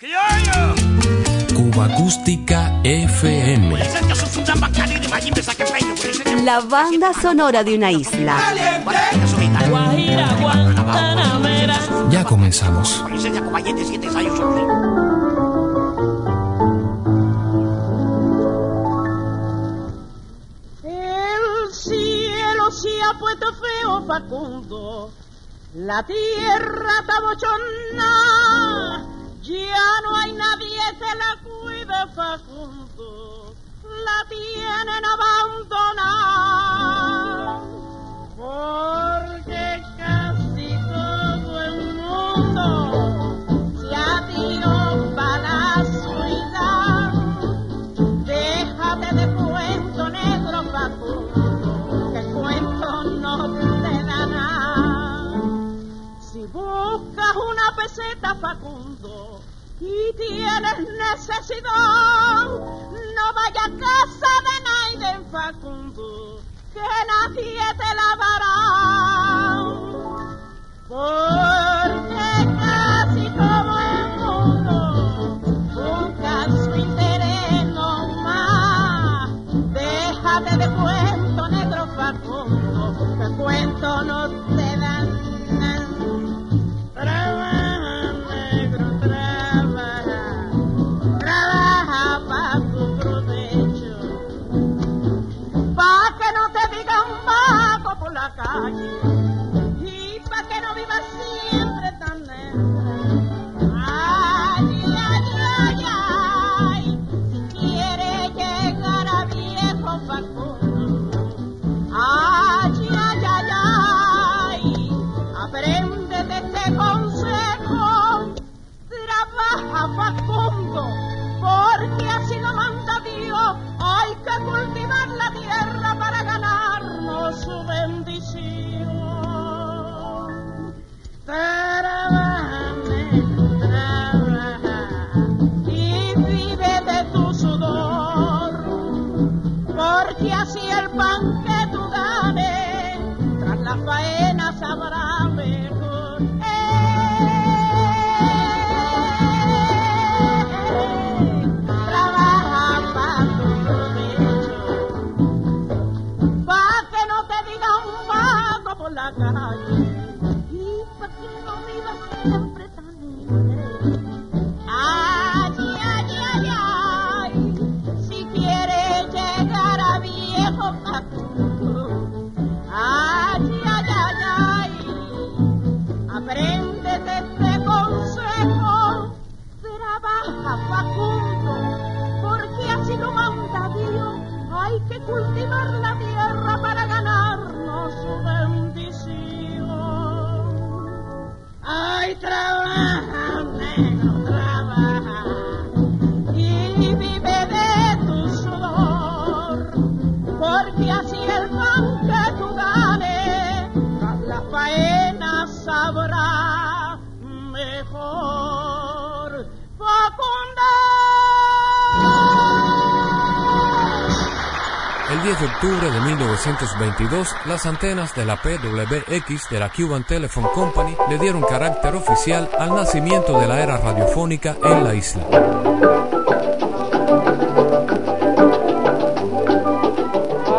Cuba Acústica FM. La banda sonora de una isla. Ya comenzamos. El cielo se ha puesto feo, Facundo. La tierra está bochona. Ya no hay nadie que la cuide, Facundo. La tienen abandonada. Porque casi todo el mundo ha tirado para la ciudad. Déjate de cuento negro, Facundo, que cuento no te da nada. Si buscas una peseta, Facundo, y tienes necesidad, no vaya a casa de nadie, Facundo, que nadie te la dará. Porque casi todo el mundo busca su interés nomás. Déjate de cuento negro, Facundo, que cuento no ಕಾಗಿ El 10 de octubre de 1922, las antenas de la PWX de la Cuban Telephone Company le dieron carácter oficial al nacimiento de la era radiofónica en la isla.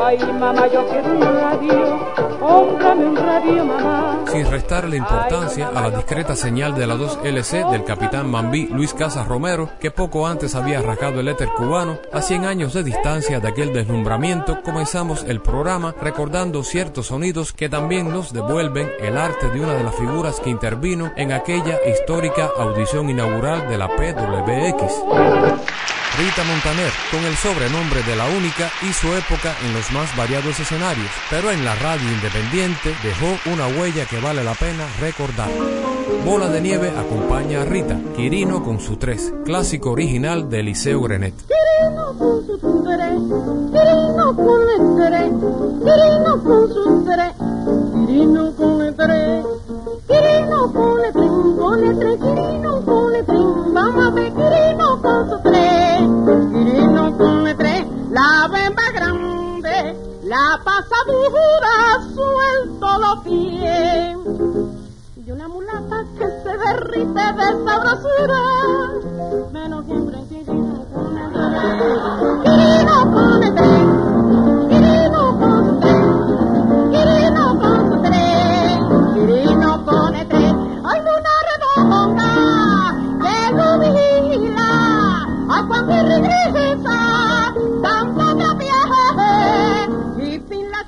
Ay, mamá, yo quiero radio, Sin restarle importancia a la discreta señal de la 2LC del capitán Mambí Luis Casas Romero, que poco antes había rasgado el éter cubano, a 100 años de distancia de aquel deslumbramiento, comenzamos el programa recordando ciertos sonidos que también nos devuelven el arte de una de las figuras que intervino en aquella histórica audición inaugural de la PWX. Rita Montaner, con el sobrenombre de la única, hizo época en los más variados escenarios, pero en la radio independiente dejó una huella que vale la pena recordar. Bola de Nieve acompaña a Rita, Quirino con su 3, clásico original de Eliseo Grenet. Quirino con su 3, Quirino con 3, Quirino con su 3, Quirino con 3, Quirino con 3, con 3, Quirino con 3. la pasadura suelto los pies. Y una mulata que se derrite de sabrosura menos siempre en que con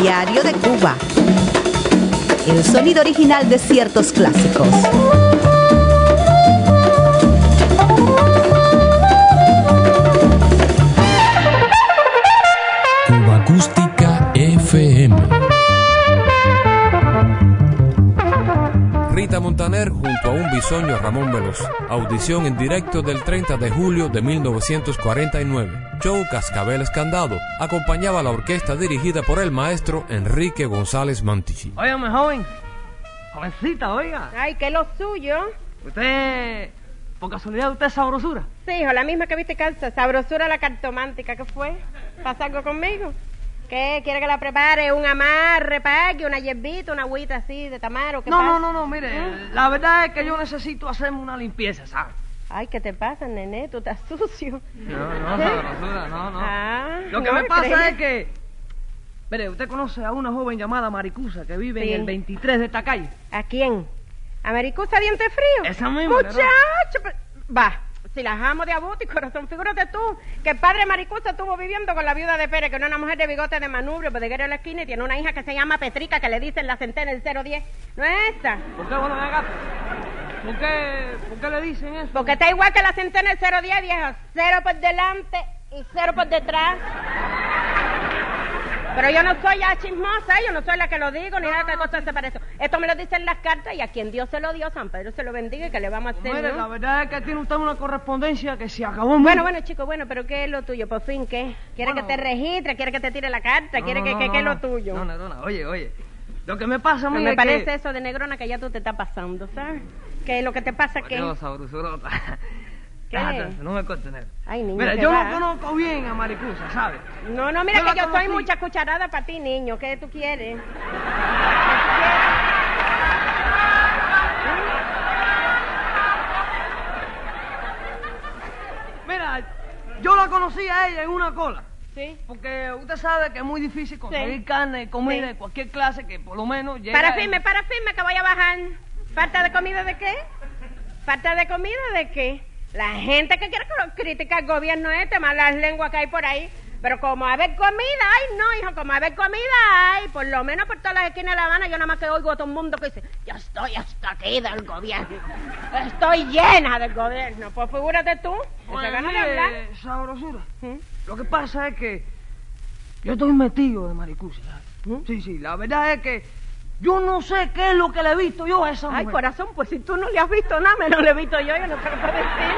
Diario de Cuba. El sonido original de ciertos clásicos. Montaner junto a un bisoño Ramón Veloz. Audición en directo del 30 de julio de 1949. Show Cascabel Escandado. Acompañaba la orquesta dirigida por el maestro Enrique González Mantici. Óigame, joven. Jovencita, oiga. Ay, que lo suyo. Usted, por casualidad, usted es sabrosura. Sí, hijo, la misma que viste calza. Sabrosura la cartomántica. ¿Qué fue? ¿Pasa algo conmigo? ¿Qué? ¿Quiere que la prepare? ¿Un amarre, pague, una hierbita, una agüita así de tamaro? ¿Qué No, pasa? no, no, no, mire, la verdad es que yo necesito hacerme una limpieza, ¿sabe? Ay, ¿qué te pasa, nene? Tú estás sucio. No, no, sabrosura, no, no. Ah, Lo que no me pasa es que, mire, usted conoce a una joven llamada Maricusa que vive Sí. en el 23 de esta calle. ¿A quién? ¿A Maricusa Diente Frío? Esa misma, Muchacho, pero- va. Si las amo de abuto y corazón, figúrate tú que el padre Maricusa estuvo viviendo con la viuda de Pérez, que era una mujer de bigote de manubrio, bodeguero de la esquina, y tiene una hija que se llama Petrica, que le dicen la centena del 010. ¿No es esta? ¿Por qué, bueno, acá? ¿Por qué, ¿Por qué le dicen eso? Porque está igual que la centena del 010, viejo. Cero por delante y cero por detrás. Pero yo no soy ya chismosa, yo no soy la que lo digo, ni nada que cosa se parece. Esto me lo dicen las cartas y a quien Dios se lo dio, San Pedro se lo bendiga y que le vamos a hacer, Mire, ¿no? la verdad es que tiene usted una correspondencia que se acabó en Bueno, bueno, chico, bueno, pero ¿qué es lo tuyo? Por fin, ¿qué? ¿Quiere Bueno. que te registre? ¿Quiere que te tire la carta? ¿Quiere que, que, que es lo tuyo? No, no, no, oye, oye. Lo que me pasa me es parece que... eso de negrona que ya tú te estás pasando, ¿sabes? Que lo que te pasa que... ¿Qué? Déjate, no me cortes, negro. Ay, niño, Mira, ¿qué yo va? no conozco bien a Maricusa, ¿sabes? No, no, mira Yo que yo soy mucha cucharada para ti, niño. ¿Qué tú quieres? Mira, yo la conocí a ella en una cola. Sí. Porque usted sabe que es muy difícil conseguir Sí. carne y comida Sí. de cualquier clase que por lo menos llegue... Para firme, para firme, que voy a bajar. ¿Falta de comida de qué? ¿Falta de comida de qué? La gente que quiere criticar el gobierno este, más las lenguas que hay por ahí. Pero como a ver comida, ay no, hijo, como a ver comida hay, por lo menos por todas las esquinas de La Habana, yo nada más que oigo a todo el mundo que dice, yo estoy hasta aquí del gobierno, estoy llena del gobierno. Pues figúrate tú, Oye, esa gana de hablar. sabrosura. ¿Mm? Lo que pasa es que yo estoy metido de Maricusa. ¿sabes? ¿Mm? Sí, sí, la verdad es que yo no sé qué es lo que le he visto yo a esa Ay, mujer. corazón, pues si tú no le has visto nada, menos le he visto yo, yo no te lo puedo decir.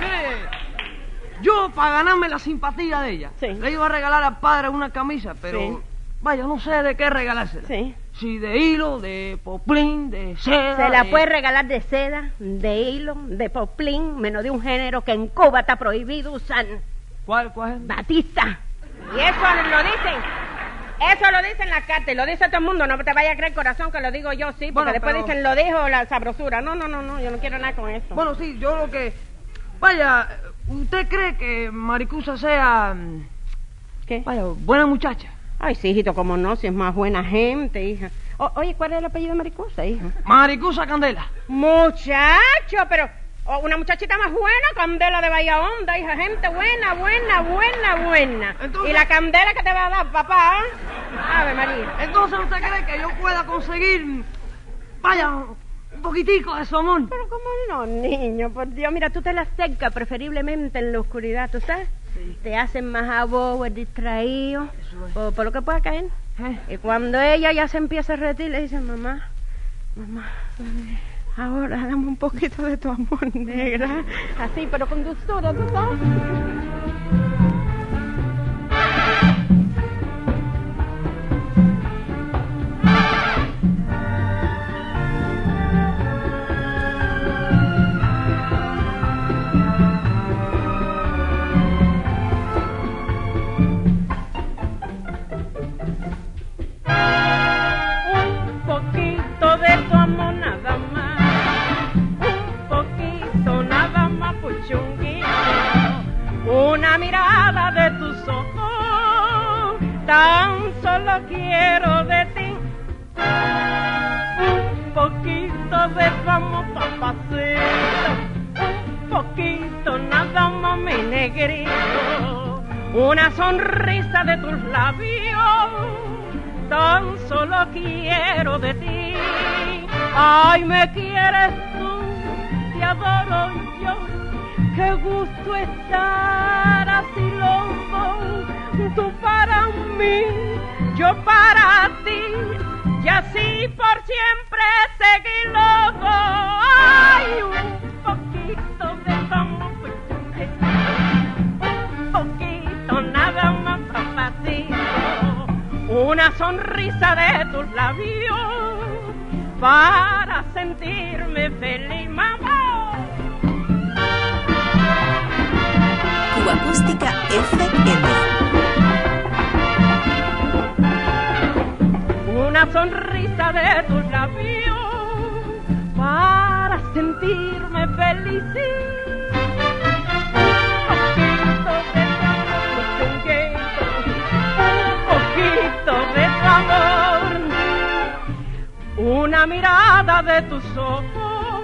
Mire, yo para ganarme la simpatía de ella, Sí. le iba a regalar al padre una camisa, pero Sí. vaya, no sé de qué regalársela. Sí. Si de hilo, de poplín, de seda. Se la de- puede regalar de seda, de hilo, de poplín, menos de un género que en Cuba está prohibido usar. ¿Cuál, cuál es? Batista. Y eso lo dicen. Eso lo dicen las cartas y lo dice todo el mundo. No te vayas a creer, corazón, que lo digo yo, sí. Porque Bueno, después pero- dicen, lo dijo la sabrosura. No, no, no, no. Yo no quiero nada con eso. Bueno, sí, yo lo que... Vaya, ¿usted cree que Maricusa sea... ¿Qué? Vaya, buena muchacha? Ay, sí, hijito, como no, si es más buena gente, hija. O- oye, ¿cuál es el apellido de Maricosa, hija? Maricusa Candela. Muchacho, pero oh, una muchachita más buena, Candela de Bahía Honda, hija, gente buena, buena, buena, buena. Entonces- Y la candela que te va a dar, papá. Ave María. Entonces, ¿usted cree que yo pueda conseguir... Vaya, un poquitico de su amor? Pero cómo no, niño, por Dios, mira, tú te la acercas preferiblemente en la oscuridad, ¿tú sabes? Te hacen más abobo, distraído, Eso es. por, por lo que pueda caer. ¿Eh? Y cuando ella ya se empieza a retir, le dice, mamá, mamá, ahora dame un poquito de tu amor, negra. Así, pero con dulzura, ¿tú? Tus labios, tan solo quiero de ti. Ay, me quieres tú, te adoro yo, qué gusto estar así loco, tú para mí, yo para ti, y así por siempre sonrisa de tus labios para sentirme feliz, mamá. Cuba Acústica FM. una sonrisa de tus labios para sentirme feliz. Mirada de tus ojos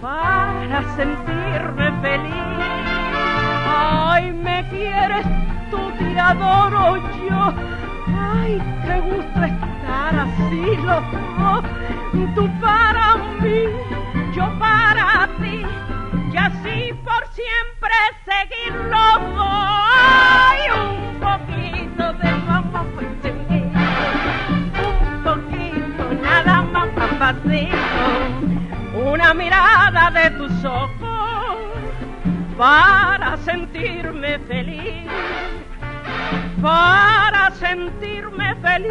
para sentirme feliz. Ay, me quieres, tú te adoro yo. Ay, qué gusto estar así loco. Tú para mí, yo para ti. Y así por siempre seguir Una mirada de tus ojos para sentirme feliz para sentirme feliz.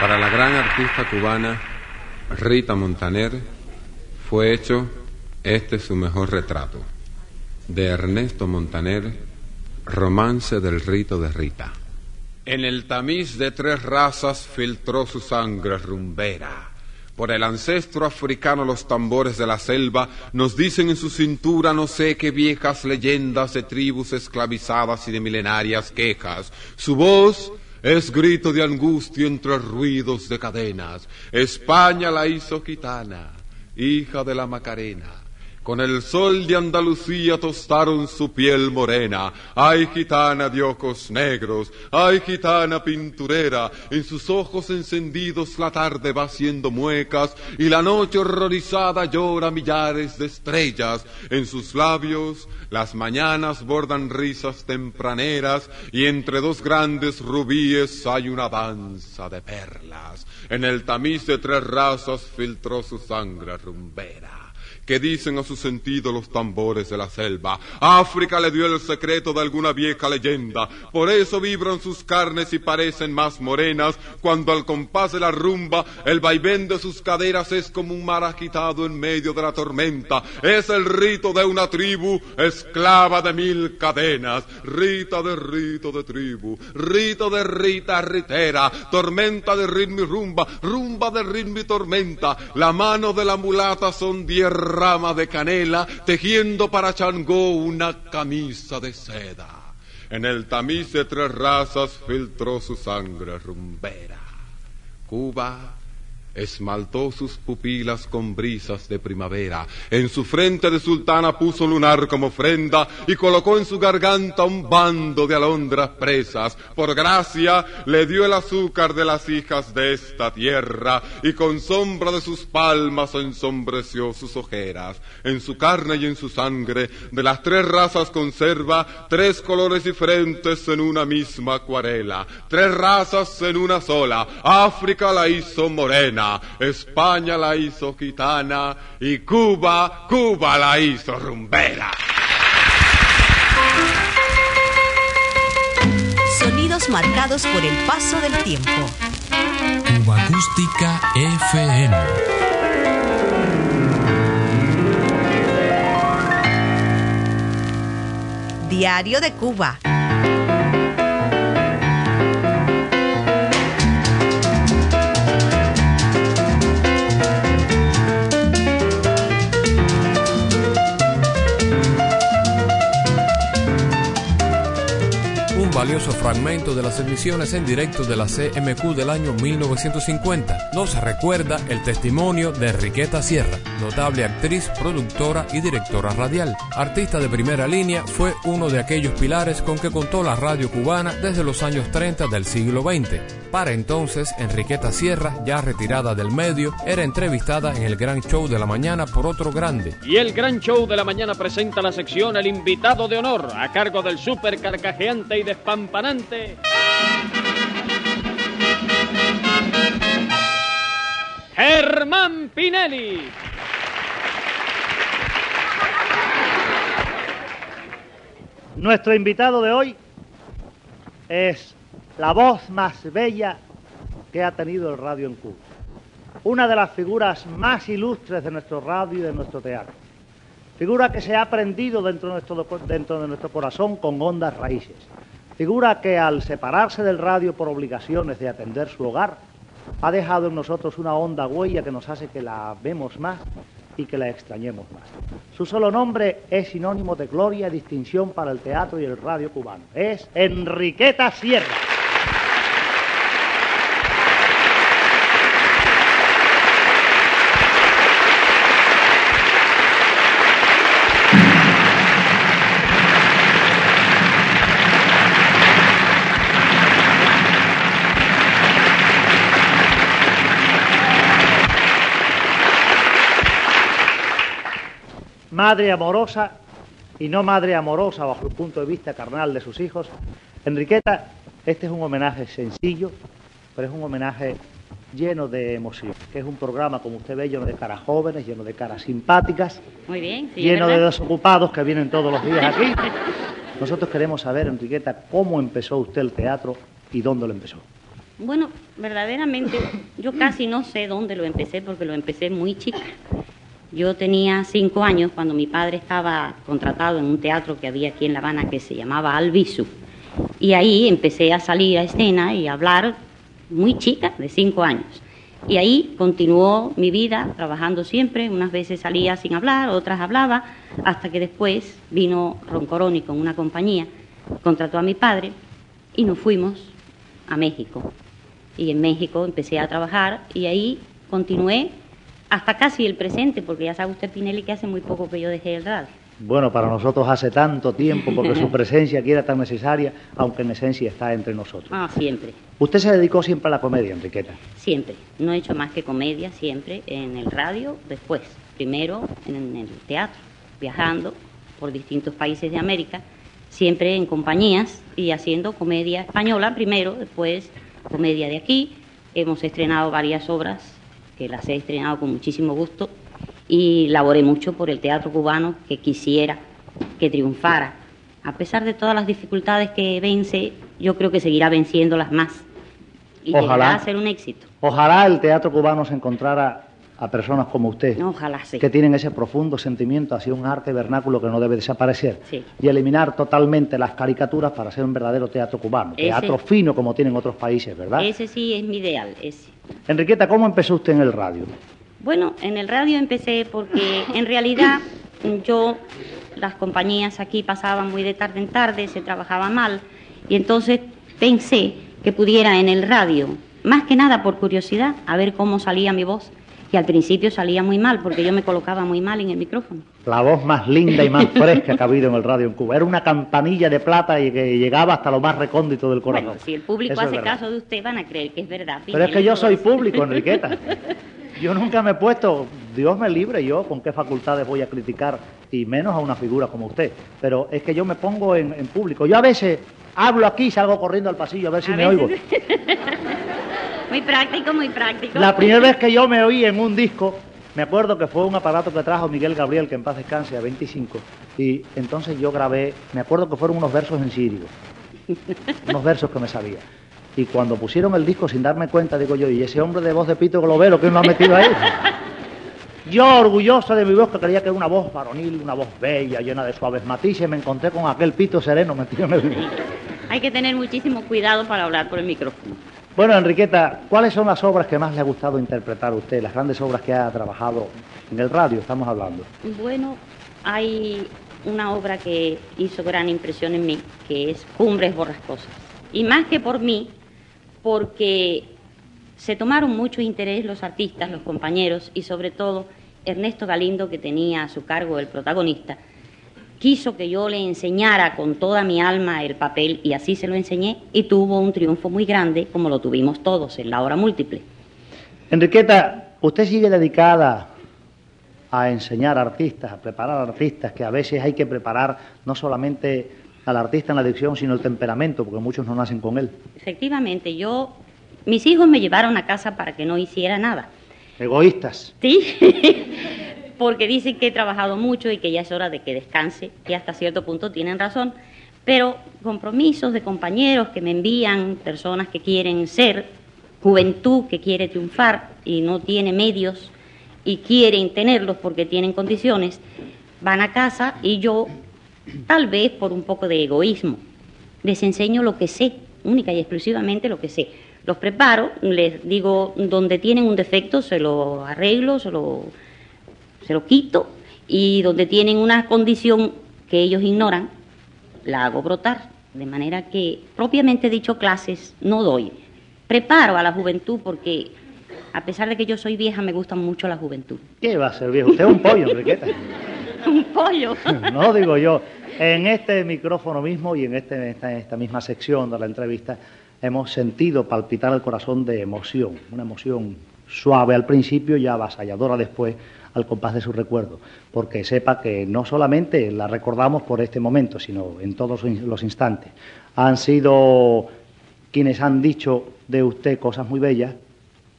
Para la gran artista cubana Rita Montaner fue hecho este su mejor retrato de Ernesto Montaner, Romance del rito de Rita. En el tamiz de tres razas filtró su sangre rumbera. Por el ancestro africano los tambores de la selva nos dicen en su cintura no sé qué viejas leyendas de tribus esclavizadas y de milenarias quejas. Su voz es grito de angustia entre ruidos de cadenas. España la hizo gitana, hija de la Macarena. Con el sol de Andalucía tostaron su piel morena. Ay, gitana de ojos negros, ay, gitana pinturera. En sus ojos encendidos la tarde va haciendo muecas y la noche horrorizada llora millares de estrellas. En sus labios las mañanas bordan risas tempraneras y entre dos grandes rubíes hay una danza de perlas. En el tamiz de tres razas filtró su sangre rumbera que dicen a su sentido los tambores de la selva. África le dio el secreto de alguna vieja leyenda, por eso vibran sus carnes y parecen más morenas, cuando al compás de la rumba el vaivén de sus caderas es como un mar agitado en medio de la tormenta. Es el rito de una tribu, esclava de mil cadenas, rita de rito de tribu, rito de rita ritera, tormenta de ritmo y rumba, rumba de ritmo y tormenta, la mano de la mulata son diez rama de canela, tejiendo para Changó una camisa de seda. En el tamiz de tres razas filtró su sangre rumbera. Cuba esmaltó sus pupilas con brisas de primavera. En su frente de sultana puso lunar como ofrenda y colocó en su garganta un bando de alondras presas. Por gracia le dio el azúcar de las hijas de esta tierra y con sombra de sus palmas ensombreció sus ojeras. En su carne y en su sangre de las tres razas conserva tres colores diferentes en una misma acuarela. Tres razas en una sola. África la hizo morena. España la hizo gitana y Cuba, Cuba la hizo rumbera. Sonidos marcados por el paso del tiempo. Cuba Acústica FM. Diario de Cuba. Valioso fragmento de las emisiones en directo de la CMQ del año 1950. Nos recuerda el testimonio de Enriqueta Sierra, notable actriz, productora y directora radial. Artista de primera línea, fue uno de aquellos pilares con que contó la radio cubana desde los años 30 del siglo XX. Para entonces, Enriqueta Sierra, ya retirada del medio, era entrevistada en el Gran Show de la Mañana por otro grande. Y el Gran Show de la Mañana presenta la sección El Invitado de Honor, a cargo del súper carcajeante y despampanante. Germán Pinelli. Nuestro invitado de hoy es la voz más bella que ha tenido el radio en Cuba. Una de las figuras más ilustres de nuestro radio y de nuestro teatro. Figura que se ha prendido dentro de nuestro, dentro de nuestro corazón con hondas raíces. Figura que al separarse del radio por obligaciones de atender su hogar, ha dejado en nosotros una honda huella que nos hace que la vemos más y que la extrañemos más. Su solo nombre es sinónimo de gloria y distinción para el teatro y el radio cubano. Es Enriqueta Sierra. Madre amorosa y no madre amorosa bajo el punto de vista carnal de sus hijos. Enriqueta, este es un homenaje sencillo, pero es un homenaje lleno de emoción, que es un programa, como usted ve, lleno de caras jóvenes, lleno de caras simpáticas, Muy bien, sí, lleno de desocupados que vienen todos los días aquí. Nosotros queremos saber, Enriqueta, cómo empezó usted el teatro y dónde lo empezó. Bueno, verdaderamente yo casi no sé dónde lo empecé porque lo empecé muy chica. Yo tenía cinco años cuando mi padre estaba contratado en un teatro que había aquí en La Habana que se llamaba Albizu. Y ahí empecé a salir a escena y a hablar muy chica, de cinco años. Y ahí continuó mi vida trabajando siempre. Unas veces salía sin hablar, otras hablaba, hasta que después vino Roncoroni con una compañía, contrató a mi padre y nos fuimos a México. Y en México empecé a trabajar y ahí continué hasta casi el presente, porque ya sabe usted, Pinelli, que hace muy poco que yo dejé el radio. Bueno, para nosotros hace tanto tiempo, porque su presencia aquí era tan necesaria, aunque en esencia está entre nosotros. Ah, siempre, Usted se dedicó siempre a la comedia, Enriqueta. siempre. No he hecho más que comedia, siempre, en el radio, después. Primero en el teatro, viajando por distintos países de América, siempre en compañías y haciendo comedia española primero, después comedia de aquí. Hemos estrenado varias obras que las he estrenado con muchísimo gusto y laboré mucho por el teatro cubano que quisiera que triunfara. A pesar de todas las dificultades que vence, yo creo que seguirá venciéndolas más y Ojalá. llegará a ser un éxito. Ojalá el teatro cubano se encontrara a personas como usted, Ojalá sí. que tienen ese profundo sentimiento hacia un arte vernáculo que no debe desaparecer, Sí. y eliminar totalmente las caricaturas para hacer un verdadero teatro cubano, Ese- teatro fino como tienen otros países, ¿verdad? Ese sí es mi ideal, ese. Enriqueta, ¿cómo empezó usted en el radio? Bueno, en el radio empecé porque en realidad yo, las compañías aquí pasaban muy de tarde en tarde, se trabajaba mal, y entonces pensé que pudiera en el radio, más que nada por curiosidad, a ver cómo salía mi voz. Y al principio salía muy mal, porque yo me colocaba muy mal en el micrófono. La voz más linda y más fresca que ha habido en el radio en Cuba. Era una campanilla de plata y que llegaba hasta lo más recóndito del corazón. Bueno, si el público Eso hace caso de usted, van a creer que es verdad. Pero es que yo soy público, Enriqueta. Yo nunca me he puesto, Dios me libre yo, con qué facultades voy a criticar, y menos a una figura como usted. Pero es que yo me pongo en, en público. Yo a veces hablo aquí y salgo corriendo al pasillo a ver si A me veces- oigo. Muy práctico, muy práctico. La primera vez que yo me oí en un disco, me acuerdo que fue un aparato que trajo Miguel Gabriel, que en paz descanse, a 25. Y entonces yo grabé, me acuerdo que fueron unos versos en sirio. unos versos que me sabía. Y cuando pusieron el disco sin darme cuenta, digo yo, ¿y ese hombre de voz de Pito Globero que lo ha metido ahí? Yo, orgulloso de mi voz, que creía que era una voz varonil, una voz bella, llena de suaves matices, me encontré con aquel pito sereno metido en el... Hay que tener muchísimo cuidado para hablar por el micrófono. Bueno, Enriqueta, ¿cuáles son las obras que más le ha gustado interpretar a usted? Las grandes obras que ha trabajado en el radio, estamos hablando. Bueno, hay una obra que hizo gran impresión en mí, que es Cumbres Borrascosas. Y más que por mí, porque se tomaron mucho interés los artistas, los compañeros y sobre todo Ernesto Galindo, que tenía a su cargo el protagonista, quiso que yo le enseñara con toda mi alma el papel y así se lo enseñé y tuvo un triunfo muy grande como lo tuvimos todos en la hora múltiple. Enriqueta, usted sigue dedicada a enseñar artistas, a preparar artistas, que a veces hay que preparar no solamente al artista en la dicción, sino el temperamento, porque muchos no nacen con él. Efectivamente, yo, mis hijos me llevaron a casa para que no hiciera nada. Egoístas. Sí, porque dicen que he trabajado mucho y que ya es hora de que descanse, y hasta cierto punto tienen razón, pero compromisos de compañeros que me envían, personas que quieren ser, juventud que quiere triunfar y no tiene medios y quieren tenerlos porque tienen condiciones, van a casa y yo, tal vez por un poco de egoísmo, les enseño lo que sé, única y exclusivamente lo que sé. Los preparo, les digo donde tienen un defecto, se lo arreglo, se lo, se lo quito, y donde tienen una condición que ellos ignoran, la hago brotar. De manera que, propiamente dicho, clases no doy. Preparo a la juventud porque, a pesar de que yo soy vieja, me gusta mucho la juventud. ¿Qué va a ser viejo? Usted es un pollo, Enriqueta. Un pollo. No digo yo. En este micrófono mismo y en este, esta, esta misma sección de la entrevista hemos sentido palpitar el corazón de emoción, una emoción suave al principio y avasalladora después al compás de su recuerdo, porque sepa que no solamente la recordamos por este momento, sino en todos los instantes. Han sido quienes han dicho de usted cosas muy bellas,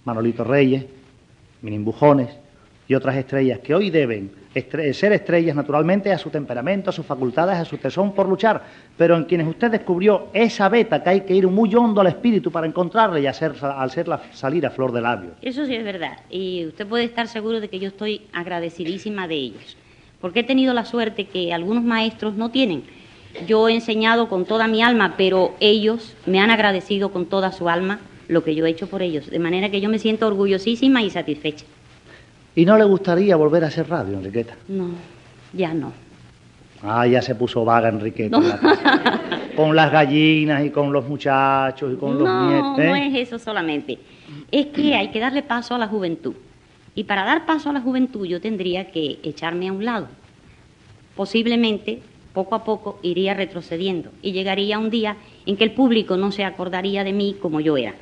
Manolito Reyes, Minimbujones y otras estrellas que hoy deben ser estrellas naturalmente a su temperamento, a sus facultades, a su tesón por luchar, pero en quienes usted descubrió esa beta que hay que ir muy hondo al espíritu para encontrarle y hacer, hacerla salir a flor de labios. Eso sí es verdad. Y usted puede estar seguro de que yo estoy agradecidísima de ellos. Porque he tenido la suerte que algunos maestros no tienen. Yo he enseñado con toda mi alma, pero ellos me han agradecido con toda su alma lo que yo he hecho por ellos. De manera que yo me siento orgullosísima y satisfecha. ¿Y no le gustaría volver a hacer radio, Enriqueta? No, ya no. Ah, ya se puso vaga Enriqueta. No. la con las gallinas y con los muchachos y con los no, nietos. ¿eh? no es eso solamente. Es que hay que darle paso a la juventud. Y para dar paso a la juventud yo tendría que echarme a un lado. Posiblemente, poco a poco, iría retrocediendo y llegaría un día en que el público no se acordaría de mí como yo era.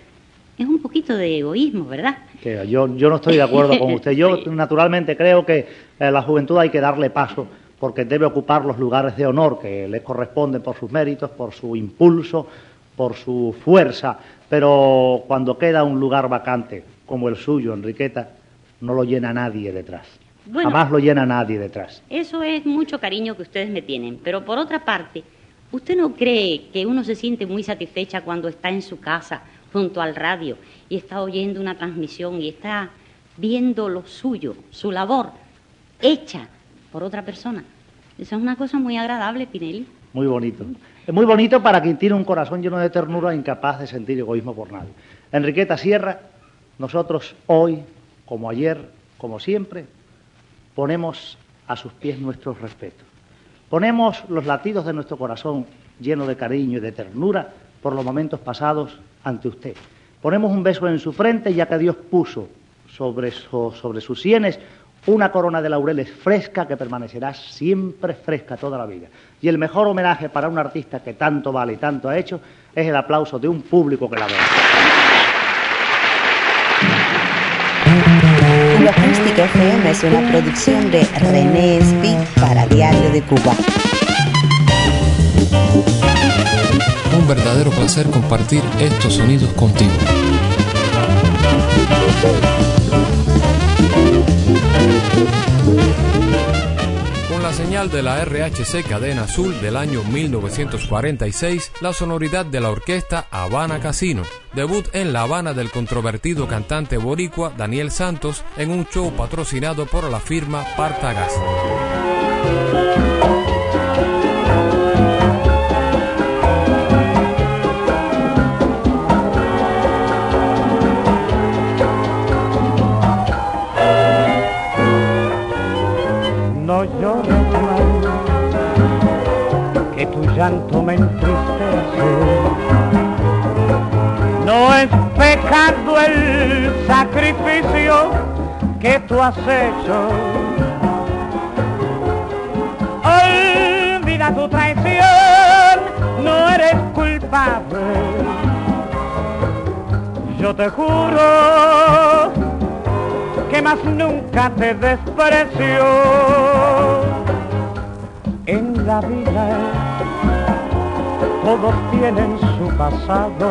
Es un poquito de egoísmo, ¿verdad? Que yo, yo no estoy de acuerdo con usted. Yo naturalmente creo que eh, la juventud hay que darle paso porque debe ocupar los lugares de honor que le corresponden por sus méritos, por su impulso, por su fuerza. Pero cuando queda un lugar vacante como el suyo, Enriqueta, no lo llena nadie detrás. Bueno. Jamás lo llena nadie detrás. Eso es mucho cariño que ustedes me tienen. Pero por otra parte, ¿usted no cree que uno se siente muy satisfecha cuando está en su casa, junto al radio, y está oyendo una transmisión y está viendo lo suyo, su labor, hecha por otra persona? Eso es una cosa muy agradable, Pinelli. Muy bonito. Es muy bonito para quien tiene un corazón lleno de ternura, incapaz de sentir egoísmo por nadie. Enriqueta Sierra, nosotros hoy, como ayer, como siempre, ponemos a sus pies nuestros respetos. Ponemos los latidos de nuestro corazón lleno de cariño y de ternura por los momentos pasados ante usted. Ponemos un beso en su frente ya que Dios puso sobre, sobre sus sienes una corona de laureles fresca que permanecerá siempre fresca toda la vida. Y el mejor homenaje para un artista que tanto vale y tanto ha hecho es el aplauso de un público que la ve. Cuba Acústica FM es una producción de René Speed para Diario de Cuba. Un verdadero placer compartir estos sonidos contigo. Con la señal de la RHC Cadena Azul del año 1946, la sonoridad de la orquesta Habana Casino. Debut en La Habana del controvertido cantante boricua Daniel Santos en un show patrocinado por la firma Partagas. Llanto me entristece. pecado el sacrificio que tú has hecho. Olvida tu traición, no eres culpable. Yo te juro que más nunca te desprecio en la vida. Todos tienen su pasado,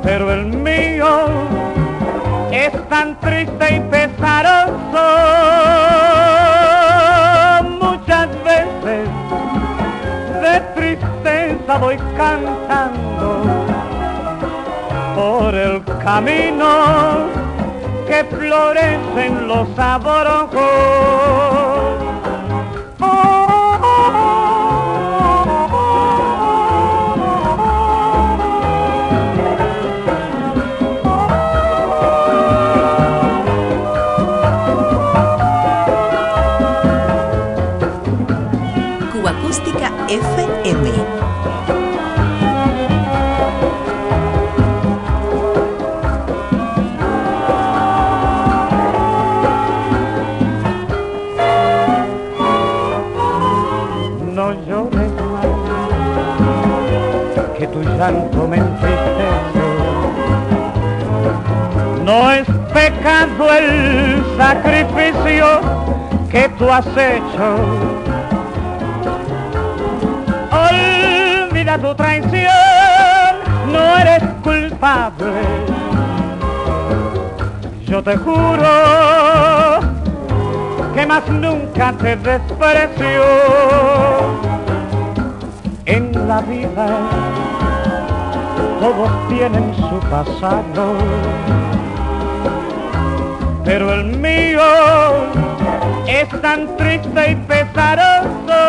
pero el mío es tan triste y pesaroso. Muchas veces de tristeza voy cantando por el camino que florecen los aborojos. El sacrificio que tú has hecho. Olvida tu traición, no eres culpable. Yo te juro que más nunca te desprecio en la vida. Todos tienen su pasado, pero el mío es tan triste y pesaroso.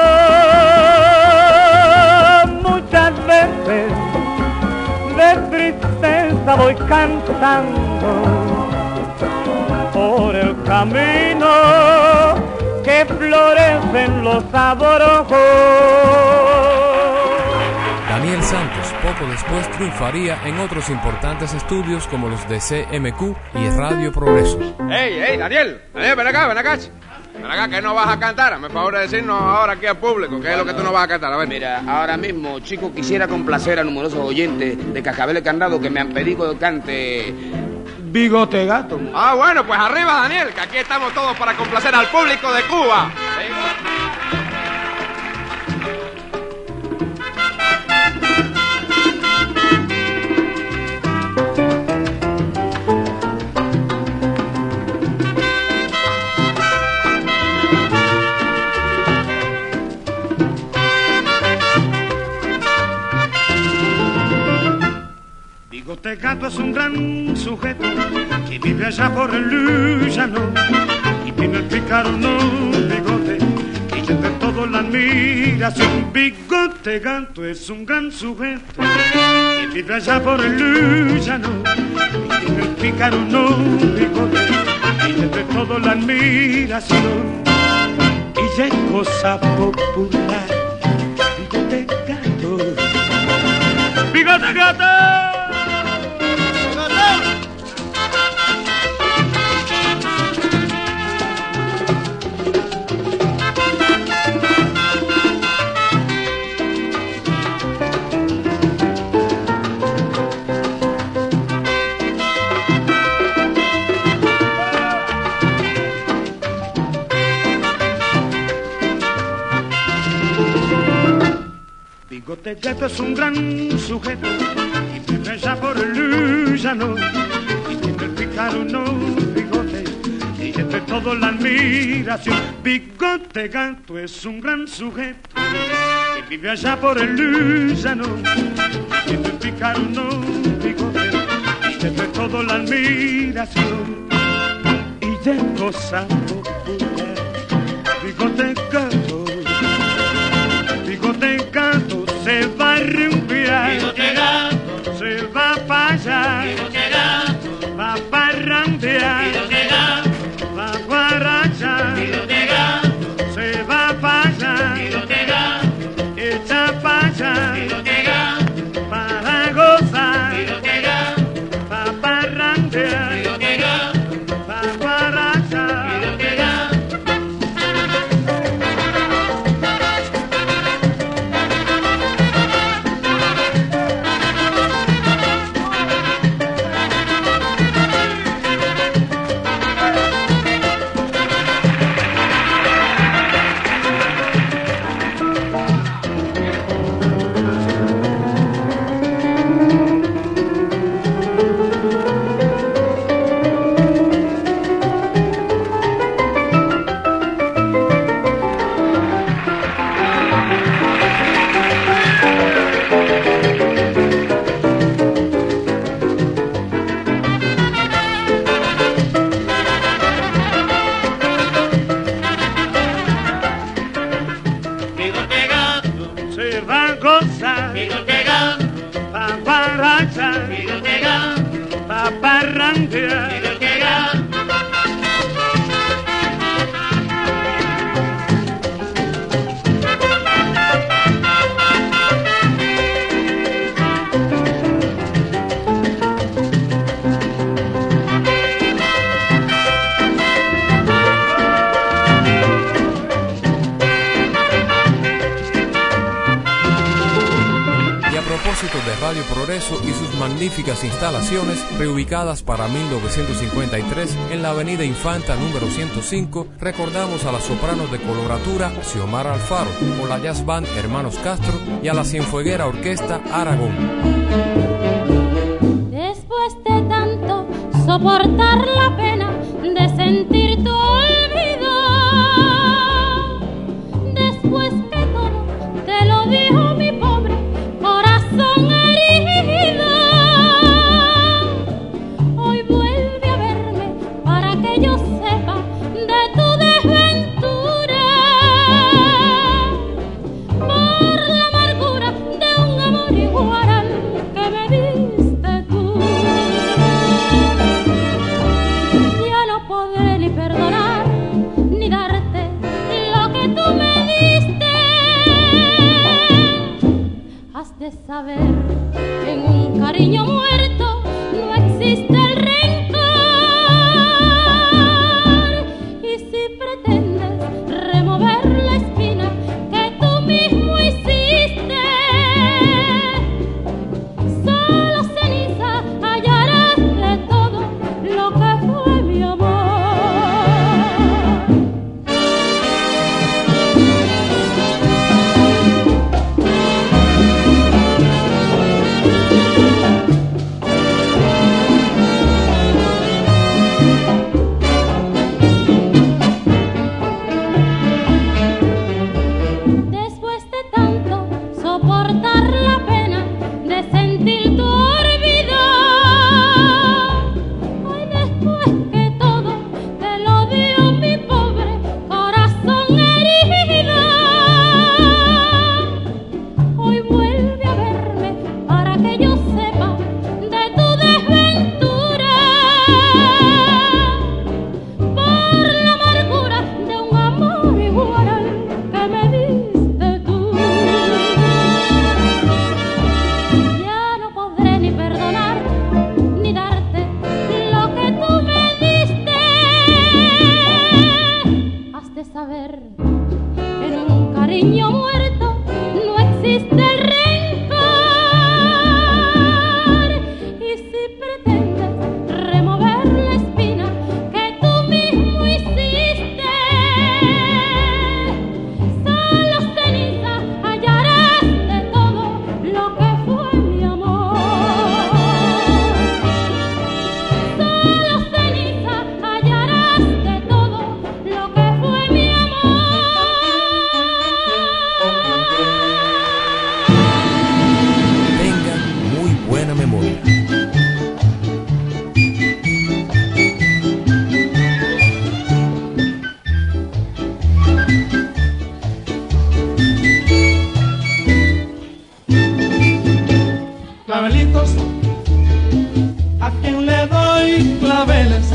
Muchas veces de tristeza voy cantando por el camino que florecen los aborojos. Daniel Santos después triunfaría en otros importantes estudios como los de CMQ y Radio Progreso. ¡Ey, ey, Daniel! Daniel, ven acá, ven acá. Ven acá, que no vas a cantar. Hazme favor de decirnos ahora aquí al público qué es lo que tú no vas a cantar. A ver. Mira, ahora mismo, chicos, quisiera complacer a numerosos oyentes de Cascabel Candado que me han pedido que cante Bigote Gato. Ah, bueno, pues arriba, Daniel, que aquí estamos todos para complacer al público de Cuba. Bigote Gato es un gran sujeto que vive allá por el llano y tiene el pícaro no bigote y entre todo la admiración. Bigote Gato es un gran sujeto que vive allá por el llano y tiene el pícaro no bigote y entre todo la admiración. Y es cosa popular. Bigote Gato. Bigote Gato. Bigote Gato es un gran sujeto y vive allá por el llano y tiene el pícaro no bigote y entre todo la admiración. Bigote Gato es un gran sujeto que vive allá por el llano y tiene el pícaro no bigote y entre todo la admiración. Y ya es cosa. Bigote Gato rumbear. Y sus magníficas instalaciones reubicadas para 1953 en la avenida Infanta número 105, recordamos a las sopranos de coloratura Xiomara Alfaro, o la jazz band Hermanos Castro y a la cienfueguera orquesta Aragón. Después de tanto soportar la pena, clavelitos, a quien le doy claveles.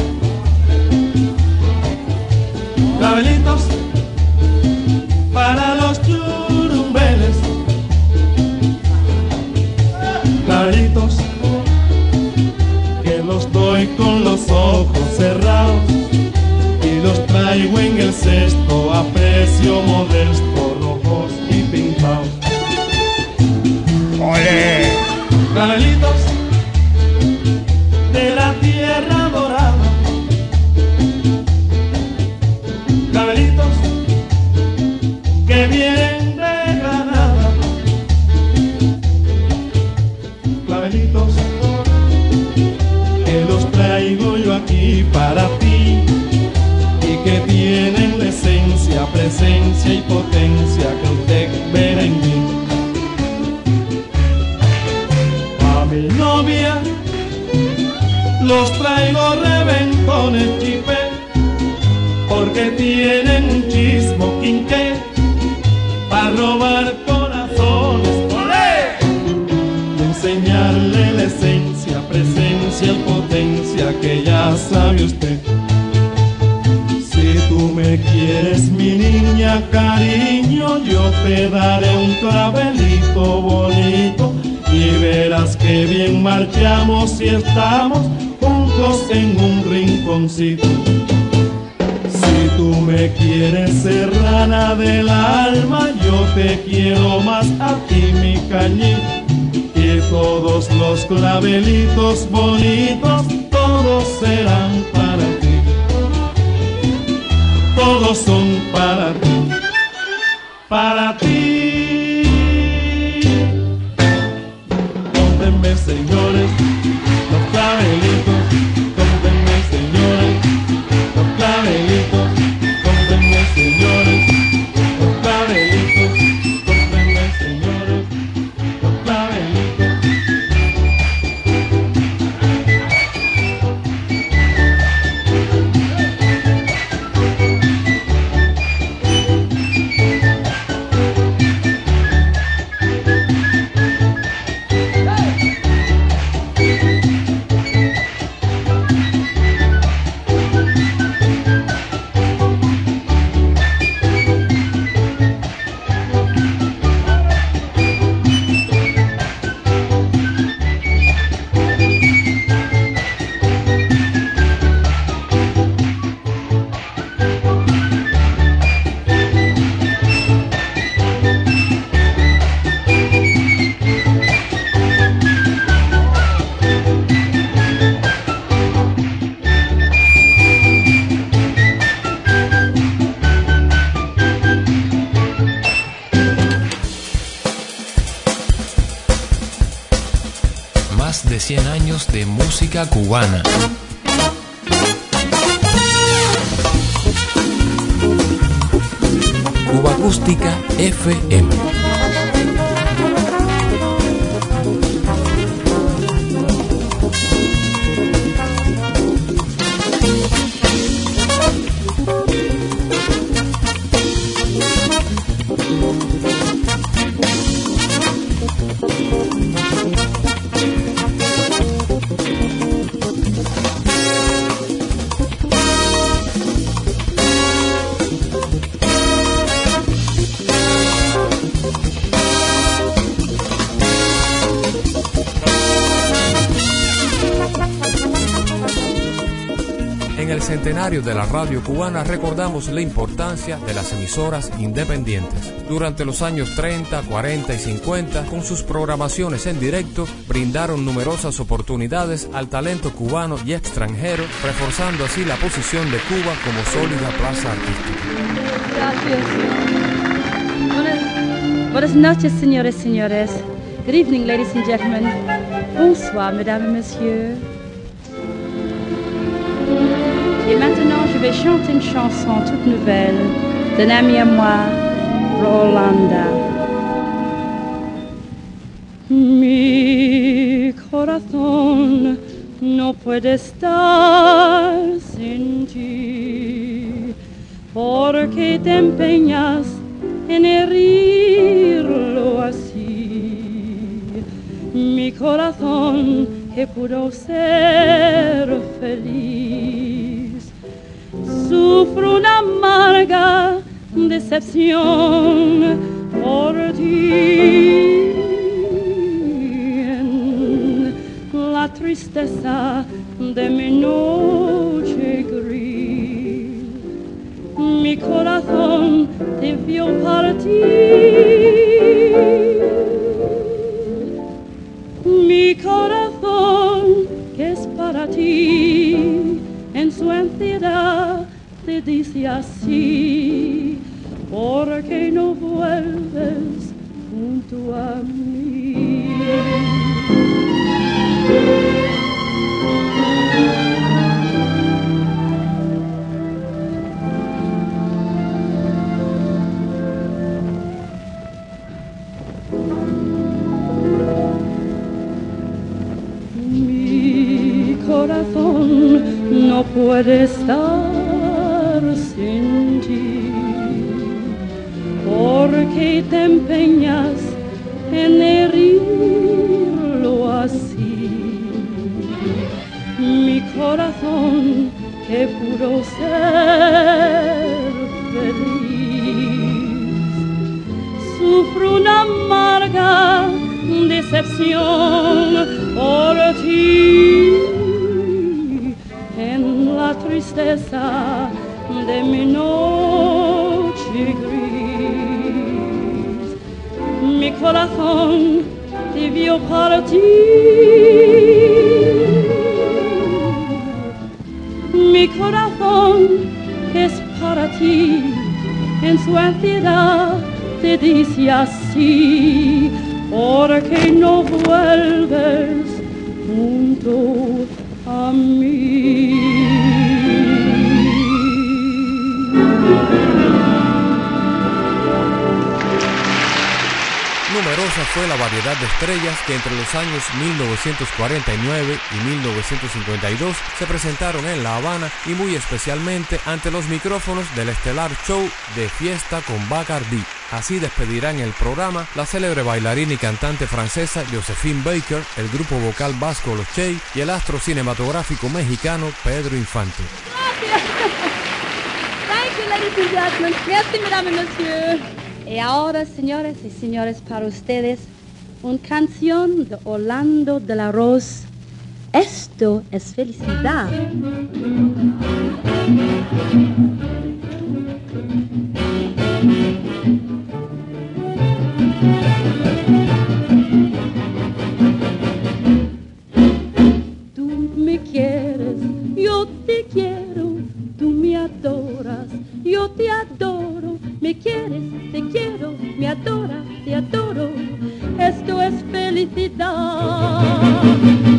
Clavelitos para los churumbeles. Clavelitos que los doy con los ojos cerrados y los traigo en el cesto a precio modesto. Carmelitos de la tierra dorada. Carmelitos que vienen de Granada. Carmelitos que los traigo yo aquí para ti y que tienen la esencia, presencia y poder. para robar corazones, ¡Olé! Enseñarle la esencia, presencia y potencia que ya sabe usted. Si tú me quieres, mi niña, cariño, yo te daré un clavelito bonito y verás que bien marchamos y estamos juntos en un rinconcito. Tú me quieres, serrana del alma, yo te quiero más a ti, mi cañita que todos los clavelitos bonitos, todos serán para ti. Todos son para ti, para ti. Centenario de la radio cubana recordamos la importancia de las emisoras independientes. Durante los años 30, 40 y 50, con sus programaciones en directo, brindaron numerosas oportunidades al talento cubano y extranjero, reforzando así la posición de Cuba como sólida plaza artística. Gracias. Buenas, buenas noches, señores, señores. Good evening, ladies and gentlemen. Bonsoir, mesdames et messieurs. Et maintenant, je vais chanter une chanson toute nouvelle d'un ami à moi, Rolanda. Mi corazón no puede estar sin ti, porque te empeñas en herirlo así. Mi corazón que pudo ser feliz sufro una amarga decepción por ti. La tristeza de mi noche gris, mi corazón te vio partir. Mi corazón que es para ti, dice así, porque no vuelves junto a mí. Mi corazón no puede estar te empeñas en herirlo así. Mi corazón que pudo ser feliz. Sufro una amarga decepción por ti en la tristeza de mi noche corazón te vio partir. Mi corazón es para ti, en su ansiedad te dice así, porque no vuelves junto a Fue la variedad de estrellas que entre los años 1949 y 1952 se presentaron en La Habana y muy especialmente ante los micrófonos del estelar show de Fiesta con Bacardi. Así despedirán el programa la célebre bailarina y cantante francesa Josephine Baker, el grupo vocal vasco Los Chey y el astro cinematográfico mexicano Pedro Infante. Messieurs. Y ahora, señores y señores, para ustedes, una canción de Orlando de la Rose. Esto es felicidad. Tú me quieres, yo te quiero, tú me adoras, yo te adoro, me quieres, te quiero, me adoras, te adoro, esto es felicidad.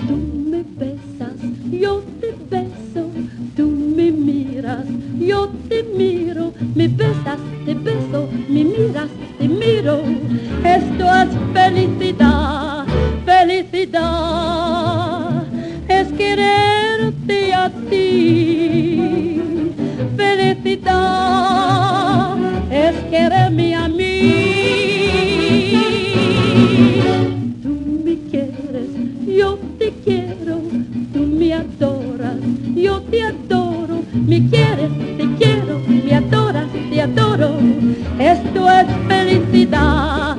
Tú me besas, yo te beso, tú me miras, yo te miro, me besas, te beso, me miras, te miro, esto es felicidad, felicidad, es quererte a ti, felicidad, es quererme a mí. Tú me quieres, yo te quiero, tú me adoras, yo te adoro, me quieres, te quiero, me adoras, te adoro, esto es felicidad,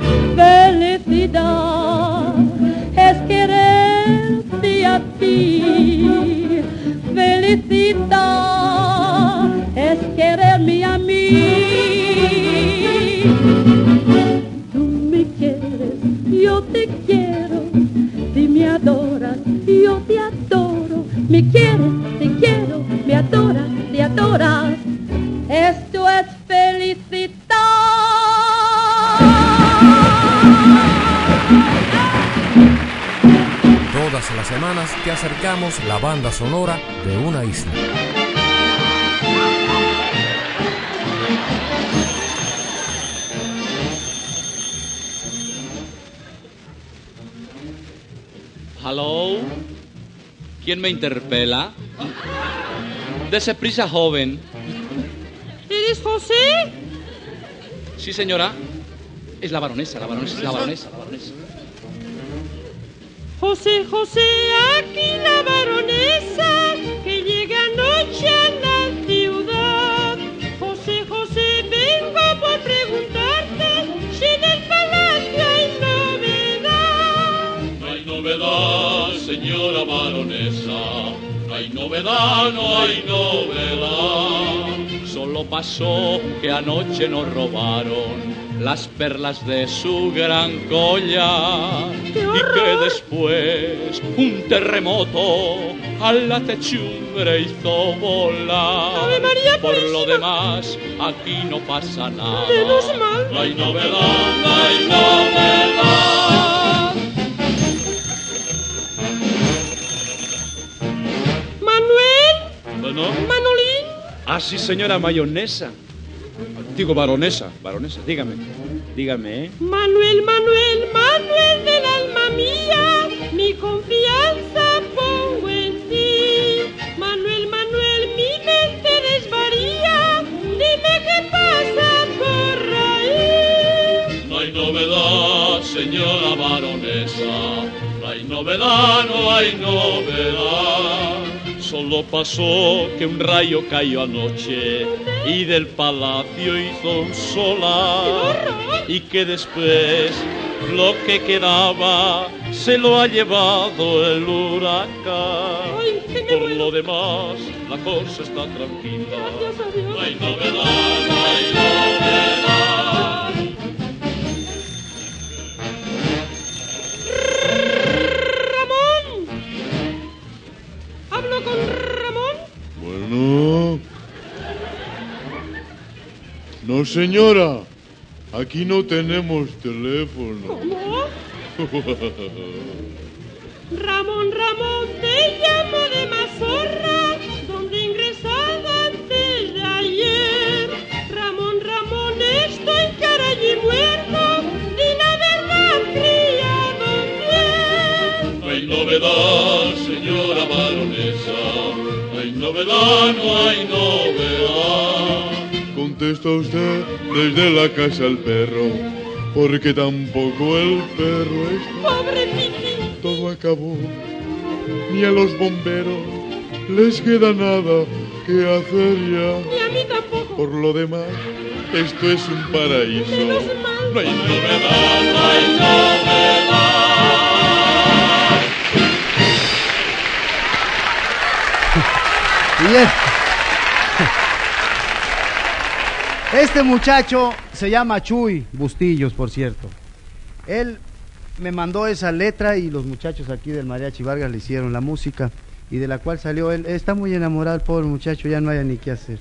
banda sonora de una isla. Hello. ¿Quién me interpela? Dese prisa, joven. ¿Eres José? Sí, señora. Es la baronesa, la baronesa, la baronesa, la baronesa. José, José, aquí la baronesa que llega anoche a la ciudad. José, José, vengo por preguntarte si en el palacio hay novedad. No hay novedad, señora baronesa. No hay novedad, no hay novedad. Solo pasó que anoche nos robaron las perlas de su gran collar y que después un terremoto a la techumbre hizo volar. Por lo demás, aquí no pasa nada. No hay novedad, no hay novedad. Manuel, Bueno, Manolín, ah, sí, señora mayonesa. Digo, baronesa, baronesa, dígame, dígame, ¿eh? Manuel, Manuel, Manuel del alma mía, mi confianza pongo en ti. Manuel, Manuel, mi mente desvaría, dime qué pasa por ahí. No hay novedad, señora baronesa. No hay novedad, no hay novedad. Solo pasó que un rayo cayó anoche y del palacio hizo un solar y que después lo que quedaba se lo ha llevado el huracán. Por lo demás, la cosa está tranquila. No hay novedad, no hay novedad. No, señora. Aquí no tenemos teléfono. ¿Cómo? Ramón, Ramón, te llamo de Mazorra, donde ingresado antes de ayer. Ramón, Ramón, estoy caray y muerto, y la verdad criado bien. No hay novedad, señora baronesa. No hay novedad, no hay novedad. Contesta usted desde la casa al perro, porque tampoco el perro está. Pobre Pipi. Todo acabó. Ni a los bomberos les queda nada que hacer ya. Ni a mí tampoco. Por lo demás, esto es un paraíso. Menos mal. No hay novedad, no hay novedad. Bien. Este muchacho se llama Chuy Bustillos, por cierto. Él me mandó esa letra y los muchachos aquí del Mariachi Vargas le hicieron la música y de la cual salió él. Está muy enamorado el pobre muchacho, ya no haya ni qué hacer.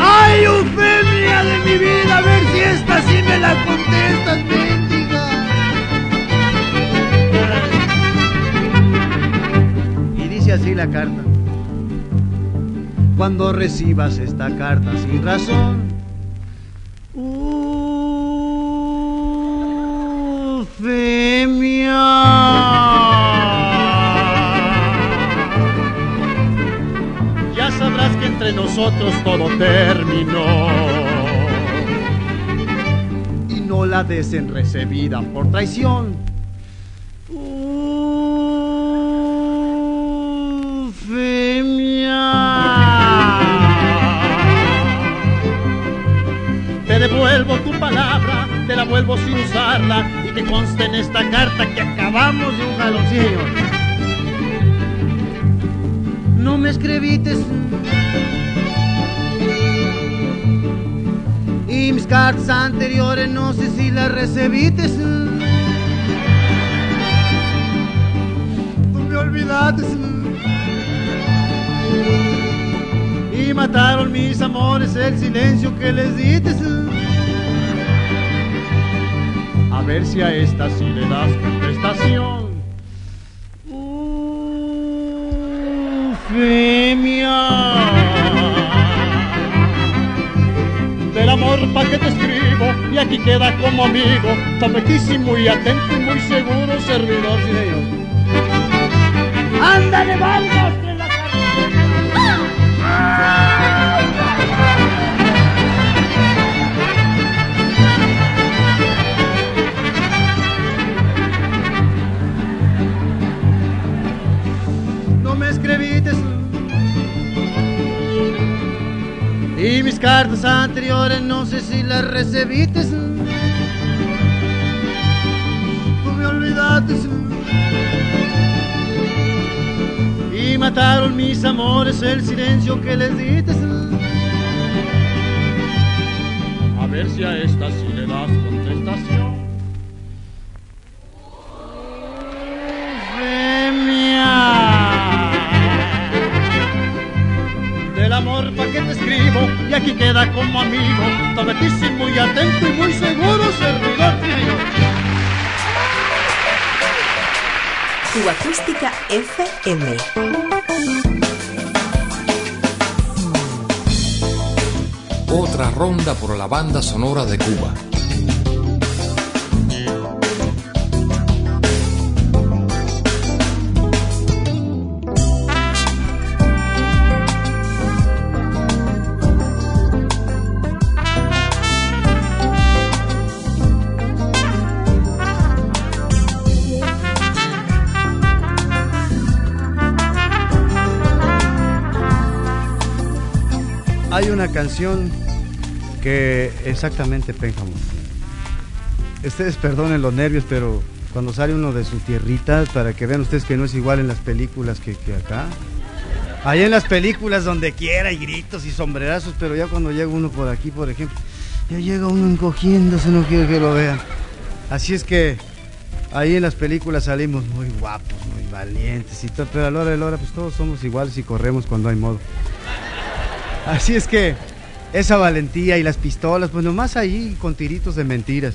¡Ay, Eufemia de mi vida! A ver si esta sí me la contestas, mendiga. Y dice así la carta. Cuando recibas esta carta sin razón, Ya sabrás que entre nosotros todo terminó. y no la des en recibida por traición. Vuelvo sin usarla y que conste en esta carta que acabamos de un jaloncillo. No me escribites. Y mis cartas anteriores no sé si las recibites. Tú me olvidaste. Y mataron mis amores el silencio que les diste. A ver si a esta sí le das contestación. Del amor pa' que te escribo y aquí queda como amigo, tapetísimo y atento y muy seguro servidor de Dios. ¡Ándale, Vargas! que Y mis cartas anteriores no sé si las recibiste. Tú me olvidaste. Y mataron mis amores el silencio que les diste. A ver si a esta sí le das contestación. Y queda como amigo, tapetísimo y atento y muy seguro servidor mío. Cuba Acústica FM. Otra ronda por la banda sonora de Cuba. Canción que exactamente Pénjamo. Ustedes perdonen los nervios, pero cuando sale uno de su tierrita, para que vean ustedes que no es igual en las películas que, que acá. Ahí en las películas donde quiera hay gritos y sombrerazos, pero ya cuando llega uno por aquí, por ejemplo, ya llega uno encogiéndose, no quiere que lo vean. Así es que ahí en las películas salimos muy guapos, muy valientes y todo, pero a la hora de la hora pues todos somos iguales y corremos cuando hay modo. Así es que esa valentía y las pistolas, pues nomás ahí con tiritos de mentiras.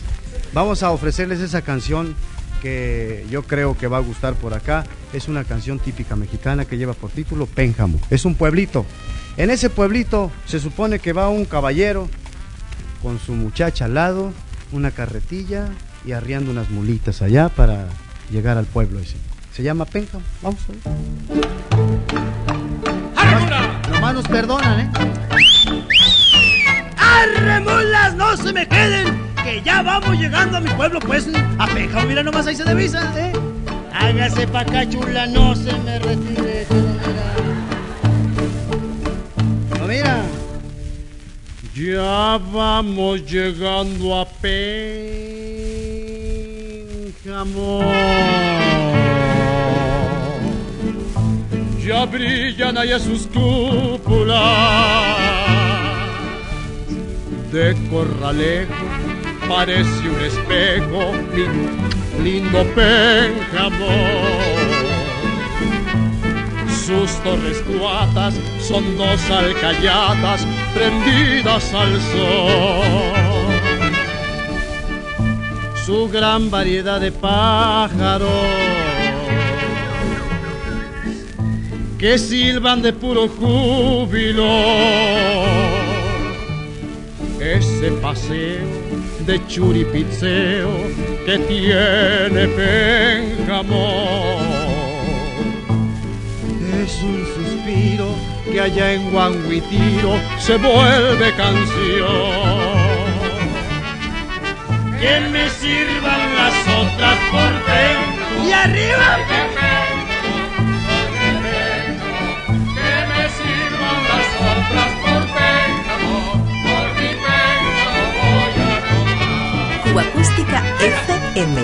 Vamos a ofrecerles esa canción que yo creo que va a gustar por acá. Es una canción típica mexicana que lleva por título Pénjamo. Es un pueblito. En ese pueblito se supone que va un caballero con su muchacha al lado, una carretilla y arriando unas mulitas allá para llegar al pueblo ese. Se llama Pénjamo. Vamos a ver. Nomás, nos perdonan, ¿eh? ¡Arre, mulas! ¡No se me queden! Que ya vamos llegando a mi pueblo, pues. A Pénjamo, mira nomás ahí se divisa, ¿eh? Hágase pa' acá, chula, no se me retire. No, mira. Ya vamos llegando a Pénjamo. Ya brillan allá sus cúpulas de corralejo. Parece un espejo, mi lindo Pénjamo. Sus torres cuatas son dos alcayatas prendidas al sol. Su gran variedad de pájaros que silban de puro júbilo. Ese paseo de churipitzeo que tiene Pénjamo. Es un suspiro que allá en Guanguitiro se vuelve canción. Que me sirvan las otras por dentro. ¡Y arriba! Acústica FM.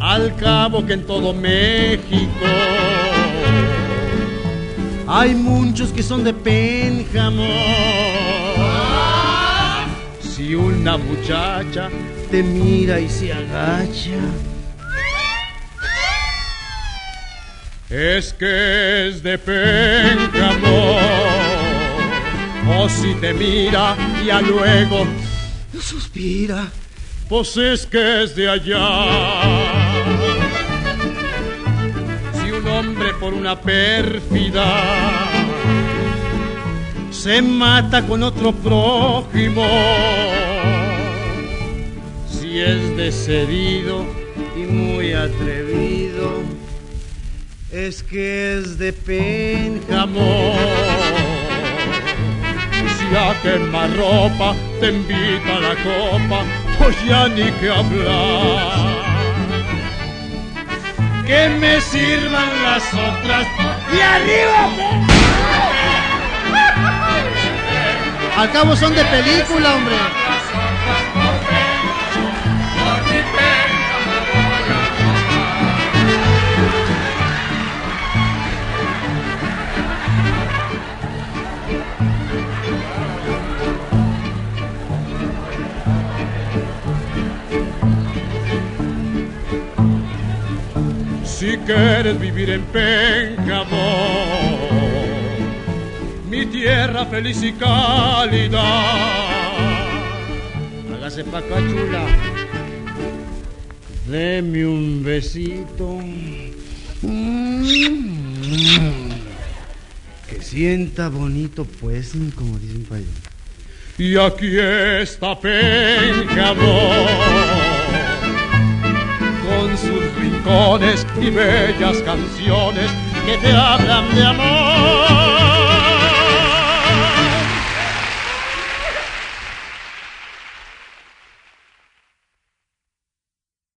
Al cabo que en todo México hay muchos que son de Pénjamo. Si una muchacha te mira y se agacha, es que es de Pénjamo. O si te mira y a luego suspira, pues es que es de allá. Si un hombre por una pérfida se mata con otro prójimo, si es descedido y muy atrevido, es que es de Pénjamo. Si a quemarropa te invita a la copa, pues ya ni que hablar. Que me sirvan las otras ¡Y arriba! Al cabo son de película, hombre. Si quieres vivir en Pénjamo, mi tierra feliz y cálida. Hágase pa' acá, chula. Deme un besito. Mm. Que sienta bonito, pues, como dicen para allá. Y aquí está Pénjamo, con sus rincones y bellas canciones que te hablan de amor.